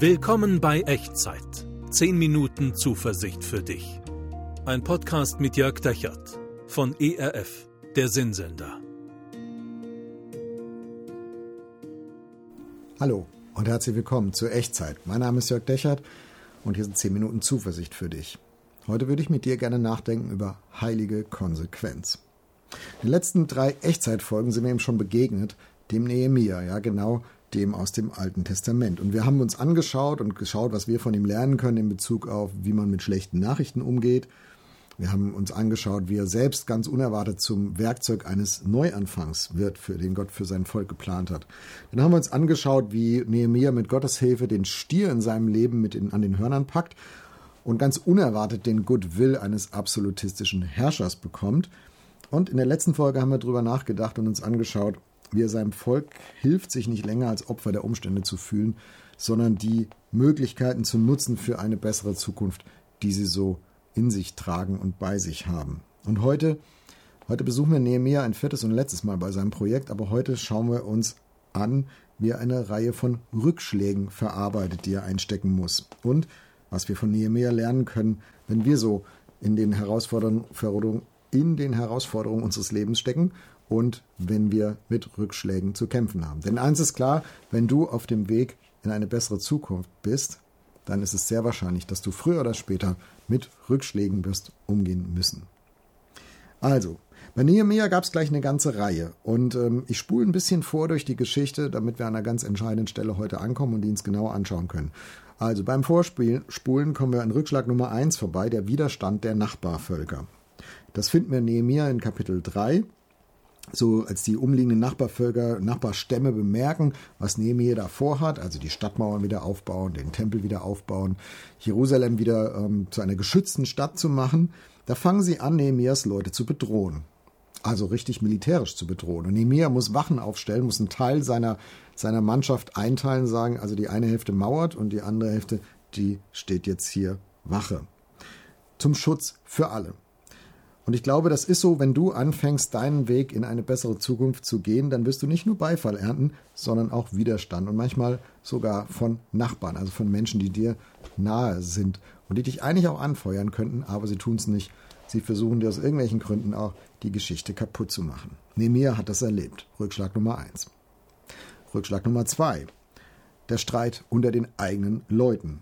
Willkommen bei Echtzeit. 10 Minuten Zuversicht für dich. Ein Podcast mit Jörg Dechert von ERF, der Sinnsender. Hallo und herzlich willkommen zur Echtzeit. Mein Name ist Jörg Dechert und hier sind 10 Minuten Zuversicht für dich. Heute würde ich mit dir gerne nachdenken über heilige Konsequenz. In den letzten drei Echtzeitfolgen sind wir ihm schon begegnet, dem Nehemia, ja genau dem aus dem Alten Testament. Und wir haben uns angeschaut und geschaut, was wir von ihm lernen können in Bezug auf, wie man mit schlechten Nachrichten umgeht. Wir haben uns angeschaut, wie er selbst ganz unerwartet zum Werkzeug eines Neuanfangs wird, für den Gott für sein Volk geplant hat. Dann haben wir uns angeschaut, wie Nehemiah mit Gottes Hilfe den Stier in seinem Leben mit in, an den Hörnern packt und ganz unerwartet den Goodwill eines absolutistischen Herrschers bekommt. Und in der letzten Folge haben wir darüber nachgedacht und uns angeschaut, wie er seinem Volk hilft, sich nicht länger als Opfer der Umstände zu fühlen, sondern die Möglichkeiten zu nutzen für eine bessere Zukunft, die sie so in sich tragen und bei sich haben. Und heute, heute besuchen wir Nehemiah ein viertes und letztes Mal bei seinem Projekt, aber heute schauen wir uns an, wie er eine Reihe von Rückschlägen verarbeitet, die er einstecken muss. Und was wir von Nehemiah lernen können, wenn wir so in den Herausforderungen, in den Herausforderungen unseres Lebens stecken und wenn wir mit Rückschlägen zu kämpfen haben. Denn eins ist klar, wenn du auf dem Weg in eine bessere Zukunft bist, dann ist es sehr wahrscheinlich, dass du früher oder später mit Rückschlägen wirst umgehen müssen. Also, bei Nehemiah gab es gleich eine ganze Reihe und ähm, ich spule ein bisschen vor durch die Geschichte, damit wir an einer ganz entscheidenden Stelle heute ankommen und die uns genauer anschauen können. Also beim Vorspulen kommen wir an Rückschlag Nummer 1 vorbei, der Widerstand der Nachbarvölker. Das finden wir in Nehemiah in Kapitel 3 so als die umliegenden Nachbarvölker, Nachbarstämme bemerken, was Nehemiah da vorhat, also die Stadtmauern wieder aufbauen, den Tempel wieder aufbauen, Jerusalem wieder ähm, zu einer geschützten Stadt zu machen, da fangen sie an, Nehemias Leute zu bedrohen. Also richtig militärisch zu bedrohen. Und Nehemiah muss Wachen aufstellen, muss einen Teil seiner, seiner Mannschaft einteilen, sagen, also die eine Hälfte mauert und die andere Hälfte, die steht jetzt hier Wache. Zum Schutz für alle. Und ich glaube, das ist so, wenn du anfängst, deinen Weg in eine bessere Zukunft zu gehen, dann wirst du nicht nur Beifall ernten, sondern auch Widerstand und manchmal sogar von Nachbarn, also von Menschen, die dir nahe sind und die dich eigentlich auch anfeuern könnten, aber sie tun es nicht. Sie versuchen dir aus irgendwelchen Gründen auch die Geschichte kaputt zu machen. Nemir hat das erlebt. Rückschlag Nummer eins. Rückschlag Nummer zwei. Der Streit unter den eigenen Leuten.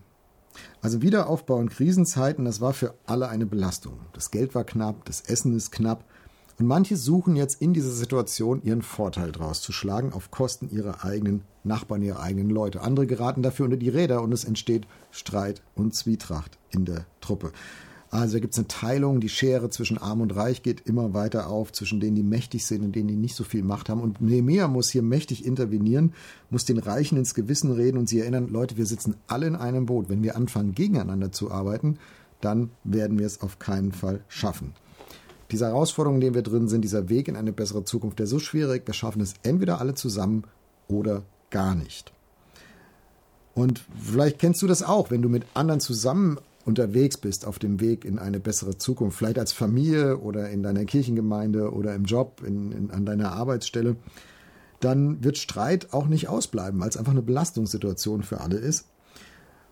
Also Wiederaufbau in Krisenzeiten, das war für alle eine Belastung. Das Geld war knapp, das Essen ist knapp. Und manche suchen jetzt in dieser Situation ihren Vorteil draus zu schlagen auf Kosten ihrer eigenen Nachbarn, ihrer eigenen Leute. Andere geraten dafür unter die Räder und es entsteht Streit und Zwietracht in der Truppe. Also da gibt es eine Teilung, die Schere zwischen Arm und Reich geht immer weiter auf, zwischen denen, die mächtig sind und denen, die nicht so viel Macht haben. Und Nehemiah muss hier mächtig intervenieren, muss den Reichen ins Gewissen reden und sie erinnern, Leute, wir sitzen alle in einem Boot. Wenn wir anfangen, gegeneinander zu arbeiten, dann werden wir es auf keinen Fall schaffen. Diese Herausforderung, in der wir drin sind, dieser Weg in eine bessere Zukunft, der ist so schwierig, wir schaffen es entweder alle zusammen oder gar nicht. Und vielleicht kennst du das auch, wenn du mit anderen zusammen unterwegs bist auf dem Weg in eine bessere Zukunft, vielleicht als Familie oder in deiner Kirchengemeinde oder im Job, in, in, an deiner Arbeitsstelle, dann wird Streit auch nicht ausbleiben, weil es einfach eine Belastungssituation für alle ist.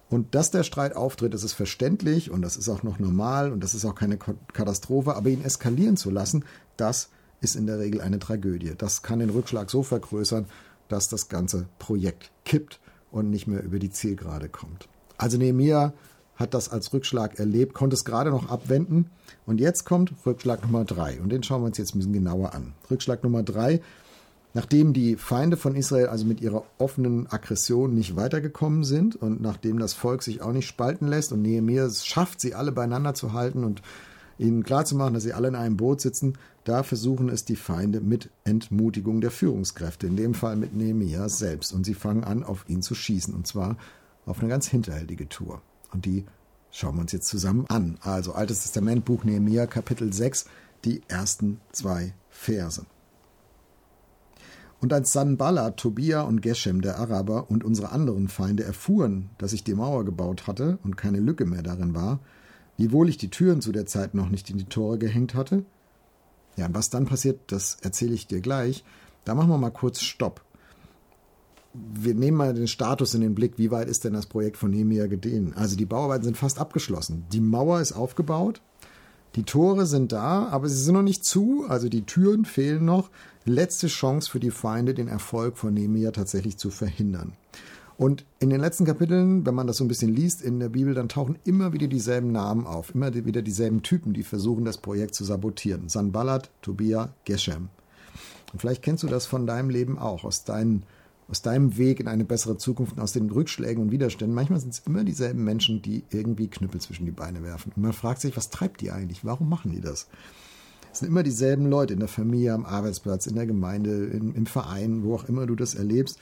Und dass der Streit auftritt, das ist verständlich und das ist auch noch normal und das ist auch keine Katastrophe, aber ihn eskalieren zu lassen, das ist in der Regel eine Tragödie. Das kann den Rückschlag so vergrößern, dass das ganze Projekt kippt und nicht mehr über die Zielgerade kommt. Also Nehemiah hat das als Rückschlag erlebt, konnte es gerade noch abwenden. Und jetzt kommt Rückschlag Nummer drei. Und den schauen wir uns jetzt ein bisschen genauer an. Rückschlag Nummer drei. Nachdem die Feinde von Israel also mit ihrer offenen Aggression nicht weitergekommen sind und nachdem das Volk sich auch nicht spalten lässt und Nehemiah es schafft, sie alle beieinander zu halten und ihnen klarzumachen, dass sie alle in einem Boot sitzen, da versuchen es die Feinde mit Entmutigung der Führungskräfte, in dem Fall mit Nehemiah selbst. Und sie fangen an, auf ihn zu schießen, und zwar auf eine ganz hinterhältige Tour. Und die schauen wir uns jetzt zusammen an. Also Altes Testament, Buch Nehemiah, Kapitel 6, die ersten zwei Verse. Und als Sanballa, Tobia und Geshem, der Araber und unsere anderen Feinde erfuhren, dass ich die Mauer gebaut hatte und keine Lücke mehr darin war, wiewohl ich die Türen zu der Zeit noch nicht in die Tore gehängt hatte, ja, und was dann passiert, das erzähle ich dir gleich. Da machen wir mal kurz Stopp. Wir nehmen mal den Status in den Blick, wie weit ist denn das Projekt von Nehemiah gedehnt? Also die Bauarbeiten sind fast abgeschlossen. Die Mauer ist aufgebaut, die Tore sind da, aber sie sind noch nicht zu, also die Türen fehlen noch. Letzte Chance für die Feinde, den Erfolg von Nehemiah tatsächlich zu verhindern. Und in den letzten Kapiteln, wenn man das so ein bisschen liest in der Bibel, dann tauchen immer wieder dieselben Namen auf, immer wieder dieselben Typen, die versuchen, das Projekt zu sabotieren. Sanballat, Tobia, Geshem. Und vielleicht kennst du das von deinem Leben auch, aus deinen aus deinem Weg in eine bessere Zukunft, aus den Rückschlägen und Widerständen. Manchmal sind es immer dieselben Menschen, die irgendwie Knüppel zwischen die Beine werfen. Und man fragt sich, was treibt die eigentlich? Warum machen die das? Es sind immer dieselben Leute in der Familie, am Arbeitsplatz, in der Gemeinde, in, im Verein, wo auch immer du das erlebst.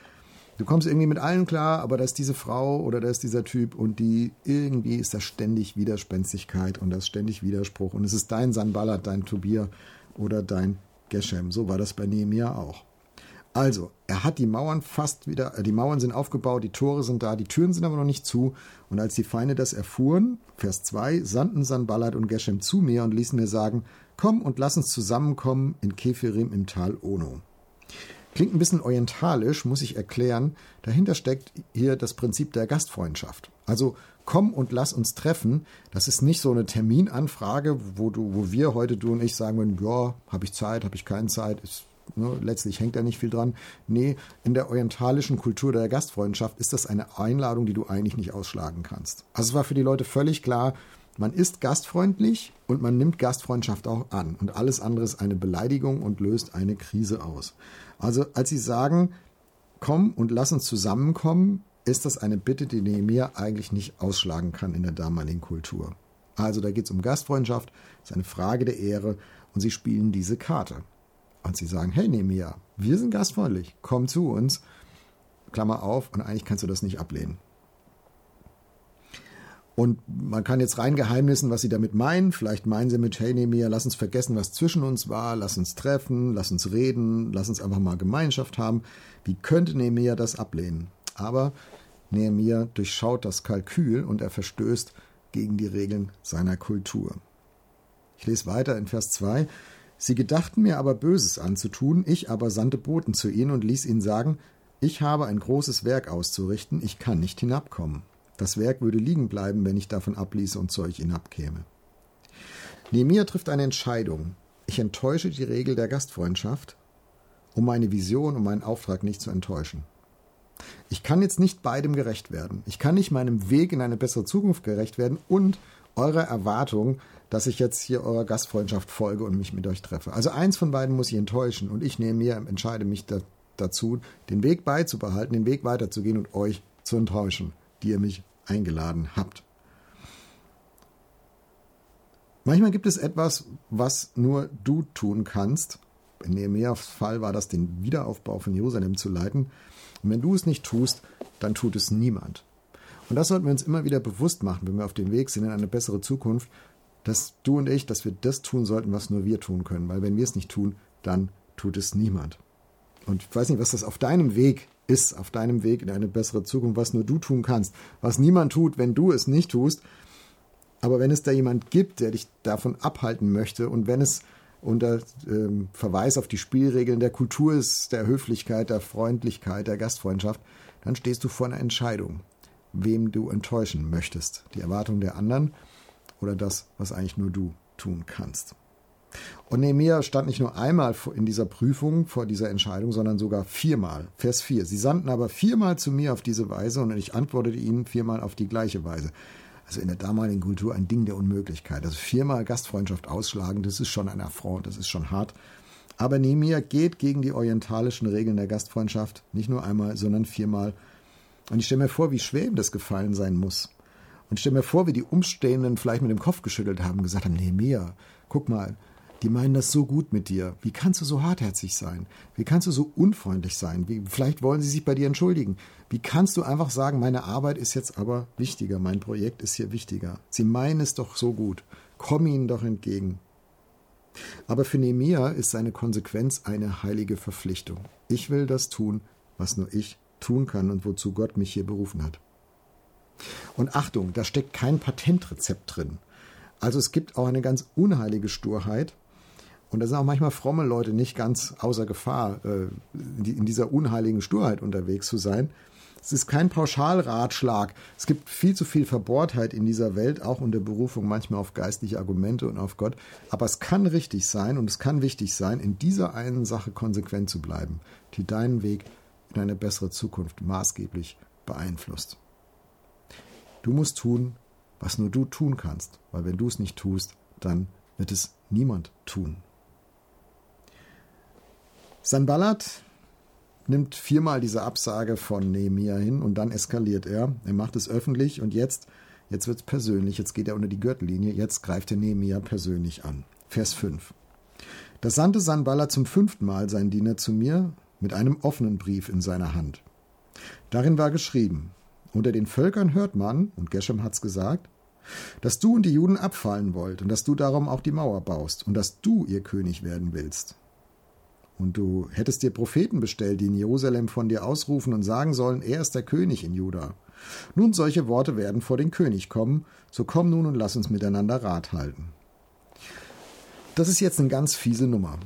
Du kommst irgendwie mit allen klar, aber da ist diese Frau oder da ist dieser Typ und die irgendwie ist da ständig Widerspenstigkeit und das ständig Widerspruch. Und es ist dein Sanballat, dein Tobir oder dein Geshem. So war das bei Nehemiah auch. Also, er hat die Mauern fast wieder, äh, die Mauern sind aufgebaut, die Tore sind da, die Türen sind aber noch nicht zu. Und als die Feinde das erfuhren, Vers 2, sandten Sanballat und Geshem zu mir und ließen mir sagen, komm und lass uns zusammenkommen in Kefirim im Tal Ono. Klingt ein bisschen orientalisch, muss ich erklären. Dahinter steckt hier das Prinzip der Gastfreundschaft. Also komm und lass uns treffen. Das ist nicht so eine Terminanfrage, wo du, wo wir heute du und ich sagen würden, ja, habe ich Zeit, habe ich keine Zeit, ist Ne, letztlich hängt da nicht viel dran. Nee, in der orientalischen Kultur der Gastfreundschaft ist das eine Einladung, die du eigentlich nicht ausschlagen kannst. Also es war für die Leute völlig klar, man ist gastfreundlich und man nimmt Gastfreundschaft auch an. Und alles andere ist eine Beleidigung und löst eine Krise aus. Also als sie sagen, komm und lass uns zusammenkommen, ist das eine Bitte, die Nehemiah eigentlich nicht ausschlagen kann in der damaligen Kultur. Also da geht es um Gastfreundschaft, ist eine Frage der Ehre und sie spielen diese Karte. Und sie sagen, hey Nemia, wir sind gastfreundlich, komm zu uns. Klammer auf, und eigentlich kannst du das nicht ablehnen. Und man kann jetzt rein geheimnissen, was sie damit meinen. Vielleicht meinen sie mit, hey Nemia, lass uns vergessen, was zwischen uns war, lass uns treffen, lass uns reden, lass uns einfach mal Gemeinschaft haben. Wie könnte Nehemiah das ablehnen? Aber Nehemiah durchschaut das Kalkül und er verstößt gegen die Regeln seiner Kultur. Ich lese weiter in Vers 2. Sie gedachten mir aber Böses anzutun, ich aber sandte Boten zu ihnen und ließ ihnen sagen, ich habe ein großes Werk auszurichten, ich kann nicht hinabkommen. Das Werk würde liegen bleiben, wenn ich davon abließe und zu euch hinabkäme. Nehemiah trifft eine Entscheidung. Ich enttäusche die Regel der Gastfreundschaft, um meine Vision und meinen Auftrag nicht zu enttäuschen. Ich kann jetzt nicht beidem gerecht werden. Ich kann nicht meinem Weg in eine bessere Zukunft gerecht werden und eurer Erwartung, dass ich jetzt hier eurer Gastfreundschaft folge und mich mit euch treffe. Also eins von beiden muss ich enttäuschen und ich nehme mir, entscheide mich da, dazu, den Weg beizubehalten, den Weg weiterzugehen und euch zu enttäuschen, die ihr mich eingeladen habt. Manchmal gibt es etwas, was nur du tun kannst. In Nehemiahs Fall war das, den Wiederaufbau von Jerusalem zu leiten. Und wenn du es nicht tust, dann tut es niemand. Und das sollten wir uns immer wieder bewusst machen, wenn wir auf dem Weg sind in eine bessere Zukunft, dass du und ich, dass wir das tun sollten, was nur wir tun können. Weil wenn wir es nicht tun, dann tut es niemand. Und ich weiß nicht, was das auf deinem Weg ist, auf deinem Weg in eine bessere Zukunft, was nur du tun kannst, was niemand tut, wenn du es nicht tust. Aber wenn es da jemand gibt, der dich davon abhalten möchte und wenn es unter ähm, Verweis auf die Spielregeln der Kultur ist, der Höflichkeit, der Freundlichkeit, der Gastfreundschaft, dann stehst du vor einer Entscheidung, wem du enttäuschen möchtest. Die Erwartung der anderen oder das, was eigentlich nur du tun kannst. Und Nehemiah stand nicht nur einmal in dieser Prüfung vor dieser Entscheidung, sondern sogar viermal. Vers 4. Sie sandten aber viermal zu mir auf diese Weise und ich antwortete ihnen viermal auf die gleiche Weise. Also in der damaligen Kultur ein Ding der Unmöglichkeit. Also viermal Gastfreundschaft ausschlagen, das ist schon ein Affront, das ist schon hart. Aber Nehemiah geht gegen die orientalischen Regeln der Gastfreundschaft nicht nur einmal, sondern viermal. Und ich stelle mir vor, wie schwer ihm das gefallen sein muss. Und stell mir vor, wie die Umstehenden vielleicht mit dem Kopf geschüttelt haben und gesagt haben, nee, Mia, guck mal, die meinen das so gut mit dir. Wie kannst du so hartherzig sein? Wie kannst du so unfreundlich sein? Wie, vielleicht wollen sie sich bei dir entschuldigen. Wie kannst du einfach sagen, meine Arbeit ist jetzt aber wichtiger, mein Projekt ist hier wichtiger. Sie meinen es doch so gut. Komm ihnen doch entgegen. Aber für Nehemia ist seine Konsequenz eine heilige Verpflichtung. Ich will das tun, was nur ich tun kann und wozu Gott mich hier berufen hat. Und Achtung, da steckt kein Patentrezept drin. Also es gibt auch eine ganz unheilige Sturheit. Und da sind auch manchmal fromme Leute nicht ganz außer Gefahr, äh, in dieser unheiligen Sturheit unterwegs zu sein. Es ist kein Pauschalratschlag. Es gibt viel zu viel Verbohrtheit in dieser Welt, auch unter Berufung manchmal auf geistliche Argumente und auf Gott. Aber es kann richtig sein und es kann wichtig sein, in dieser einen Sache konsequent zu bleiben, die deinen Weg in eine bessere Zukunft maßgeblich beeinflusst. Du musst tun, was nur du tun kannst, weil wenn du es nicht tust, dann wird es niemand tun. Sanballat nimmt viermal diese Absage von Nehemia hin und dann eskaliert er. Er macht es öffentlich und jetzt, jetzt wird es persönlich, jetzt geht er unter die Gürtellinie, jetzt greift er Nehemia persönlich an. Vers 5. Da sandte Sanballat zum fünften Mal sein Diener zu mir mit einem offenen Brief in seiner Hand. Darin war geschrieben, unter den Völkern hört man, und Geshem hat's gesagt, dass du und die Juden abfallen wollt und dass du darum auch die Mauer baust und dass du ihr König werden willst. Und du hättest dir Propheten bestellt, die in Jerusalem von dir ausrufen und sagen sollen, er ist der König in Juda. Nun, solche Worte werden vor den König kommen, so komm nun und lass uns miteinander Rat halten. Das ist jetzt eine ganz fiese Nummer.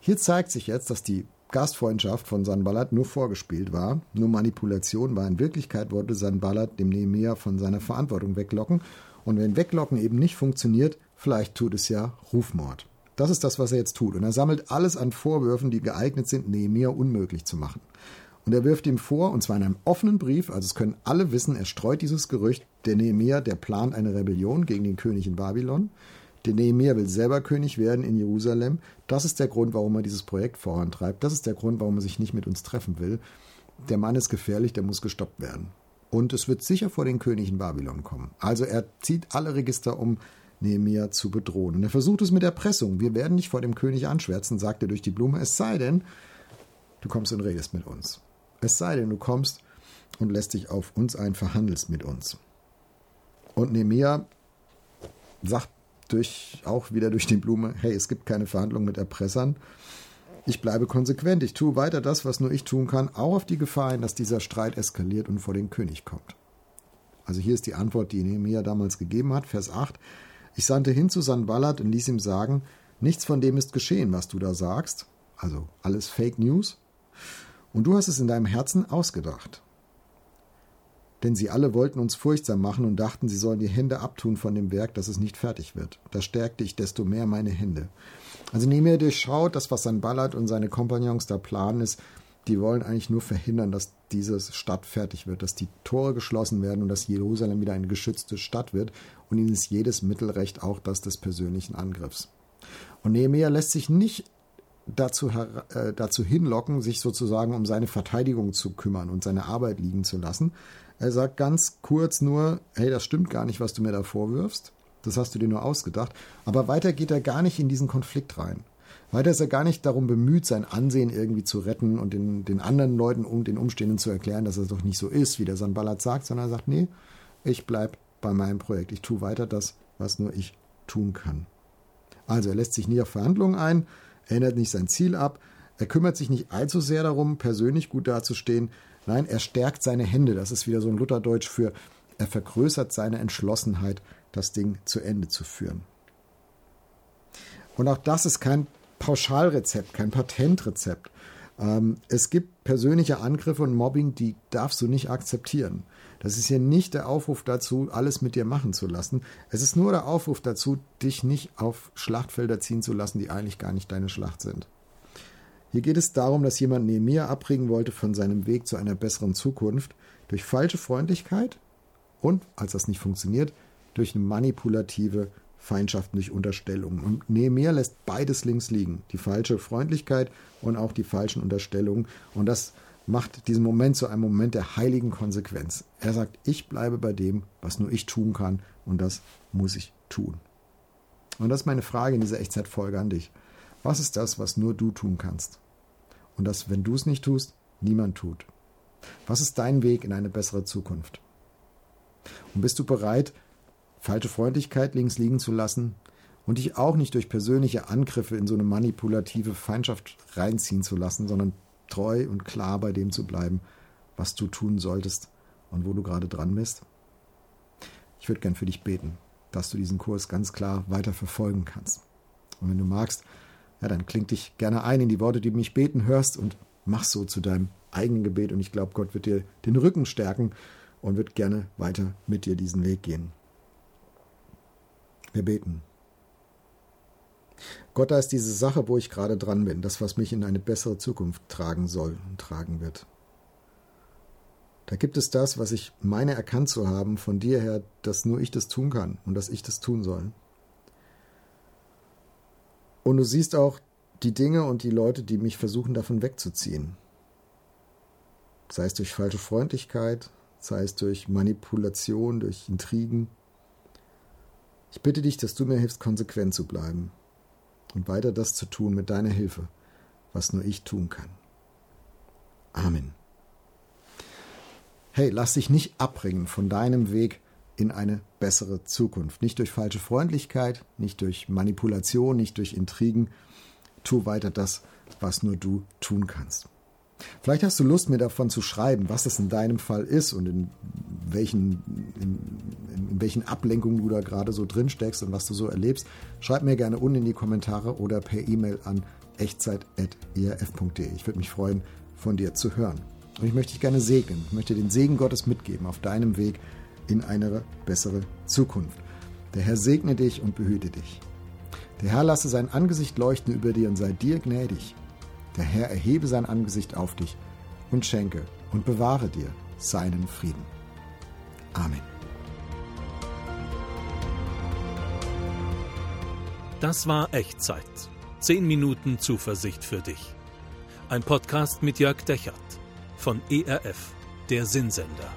Hier zeigt sich jetzt, dass die Gastfreundschaft von Sanballat nur vorgespielt war, nur Manipulation war. In Wirklichkeit wollte Sanballat dem Nehemiah von seiner Verantwortung weglocken. Und wenn Weglocken eben nicht funktioniert, vielleicht tut es ja Rufmord. Das ist das, was er jetzt tut. Und er sammelt alles an Vorwürfen, die geeignet sind, Nehemiah unmöglich zu machen. Und er wirft ihm vor, und zwar in einem offenen Brief, also es können alle wissen, er streut dieses Gerücht, der Nehemiah, der plant eine Rebellion gegen den König in Babylon. Der Nehemiah will selber König werden in Jerusalem. Das ist der Grund, warum er dieses Projekt vorantreibt. Das ist der Grund, warum er sich nicht mit uns treffen will. Der Mann ist gefährlich, der muss gestoppt werden. Und es wird sicher vor den König in Babylon kommen. Also er zieht alle Register um, Nehemiah zu bedrohen. Und er versucht es mit Erpressung. Wir werden nicht vor dem König anschwärzen, sagt er durch die Blume, es sei denn, du kommst und redest mit uns. Es sei denn, du kommst und lässt dich auf uns ein, verhandelst mit uns. Und Nehemiah sagt durch, auch wieder durch die Blume, hey, es gibt keine Verhandlungen mit Erpressern. Ich bleibe konsequent, ich tue weiter das, was nur ich tun kann, auch auf die Gefahr hin, dass dieser Streit eskaliert und vor den König kommt. Also hier ist die Antwort, die Nehemiah damals gegeben hat, Vers 8. Ich sandte hin zu Sanballat und ließ ihm sagen, nichts von dem ist geschehen, was du da sagst, also alles Fake News, und du hast es in deinem Herzen ausgedacht. Denn sie alle wollten uns furchtsam machen und dachten, sie sollen die Hände abtun von dem Werk, dass es nicht fertig wird. Da stärkte ich desto mehr meine Hände. Also Nehemiah durchschaut, das, was Sanballat und seine Kompagnons da planen, ist, die wollen eigentlich nur verhindern, dass diese Stadt fertig wird, dass die Tore geschlossen werden und dass Jerusalem wieder eine geschützte Stadt wird. Und ihnen ist jedes Mittelrecht auch das des persönlichen Angriffs. Und Nehemiah lässt sich nicht dazu, äh, dazu hinlocken, sich sozusagen um seine Verteidigung zu kümmern und seine Arbeit liegen zu lassen. Er sagt ganz kurz nur, hey, das stimmt gar nicht, was du mir da vorwirfst. Das hast du dir nur ausgedacht. Aber weiter geht er gar nicht in diesen Konflikt rein. Weiter ist er gar nicht darum bemüht, sein Ansehen irgendwie zu retten und den, den anderen Leuten um den Umständen zu erklären, dass es doch nicht so ist, wie der Sanballat sagt, sondern er sagt, nee, ich bleib bei meinem Projekt. Ich tue weiter das, was nur ich tun kann. Also er lässt sich nie auf Verhandlungen ein, ändert nicht sein Ziel ab, er kümmert sich nicht allzu sehr darum, persönlich gut dazustehen. Nein, er stärkt seine Hände. Das ist wieder so ein Lutherdeutsch für, er vergrößert seine Entschlossenheit, das Ding zu Ende zu führen. Und auch das ist kein Pauschalrezept, kein Patentrezept. Ähm, es gibt persönliche Angriffe und Mobbing, die darfst du nicht akzeptieren. Das ist hier nicht der Aufruf dazu, alles mit dir machen zu lassen. Es ist nur der Aufruf dazu, dich nicht auf Schlachtfelder ziehen zu lassen, die eigentlich gar nicht deine Schlacht sind. Hier geht es darum, dass jemand neben mir abbringen wollte von seinem Weg zu einer besseren Zukunft durch falsche Freundlichkeit und, als das nicht funktioniert, durch eine manipulative Feindschaften durch Unterstellungen. Und Nehemiah lässt beides links liegen. Die falsche Freundlichkeit und auch die falschen Unterstellungen. Und das macht diesen Moment zu einem Moment der heiligen Konsequenz. Er sagt, ich bleibe bei dem, was nur ich tun kann. Und das muss ich tun. Und das ist meine Frage in dieser Echtzeitfolge an dich. Was ist das, was nur du tun kannst? Und das, wenn du es nicht tust, niemand tut. Was ist dein Weg in eine bessere Zukunft? Und bist du bereit, falsche Freundlichkeit links liegen zu lassen und dich auch nicht durch persönliche Angriffe in so eine manipulative Feindschaft reinziehen zu lassen, sondern treu und klar bei dem zu bleiben, was du tun solltest und wo du gerade dran bist? Ich würde gern für dich beten, dass du diesen Kurs ganz klar weiter verfolgen kannst. Und wenn du magst, ja, dann kling dich gerne ein in die Worte, die du mich beten hörst und mach so zu deinem eigenen Gebet. Und ich glaube, Gott wird dir den Rücken stärken und wird gerne weiter mit dir diesen Weg gehen. Wir beten. Gott, da ist diese Sache, wo ich gerade dran bin, das, was mich in eine bessere Zukunft tragen soll und tragen wird. Da gibt es das, was ich meine erkannt zu haben von dir her, dass nur ich das tun kann und dass ich das tun soll. Und du siehst auch die Dinge und die Leute, die mich versuchen davon wegzuziehen. Sei es durch falsche Freundlichkeit, sei es durch Manipulation, durch Intrigen. Ich bitte dich, dass du mir hilfst, konsequent zu bleiben und weiter das zu tun mit deiner Hilfe, was nur ich tun kann. Amen. Hey, lass dich nicht abbringen von deinem Weg in eine bessere Zukunft. Nicht durch falsche Freundlichkeit, nicht durch Manipulation, nicht durch Intrigen. Tu weiter das, was nur du tun kannst. Vielleicht hast du Lust, mir davon zu schreiben, was das in deinem Fall ist und in welchen, in, in welchen Ablenkungen du da gerade so drin steckst und was du so erlebst. Schreib mir gerne unten in die Kommentare oder per E-Mail an echtzeit.erf.de. Ich würde mich freuen, von dir zu hören. Und ich möchte dich gerne segnen. Ich möchte den Segen Gottes mitgeben auf deinem Weg in eine bessere Zukunft. Der Herr segne dich und behüte dich. Der Herr lasse sein Angesicht leuchten über dir und sei dir gnädig. Der Herr erhebe sein Angesicht auf dich und schenke und bewahre dir seinen Frieden. Amen. Das war Echtzeit. Zehn Minuten Zuversicht für dich. Ein Podcast mit Jörg Dechert von ERF, der Sinnsender.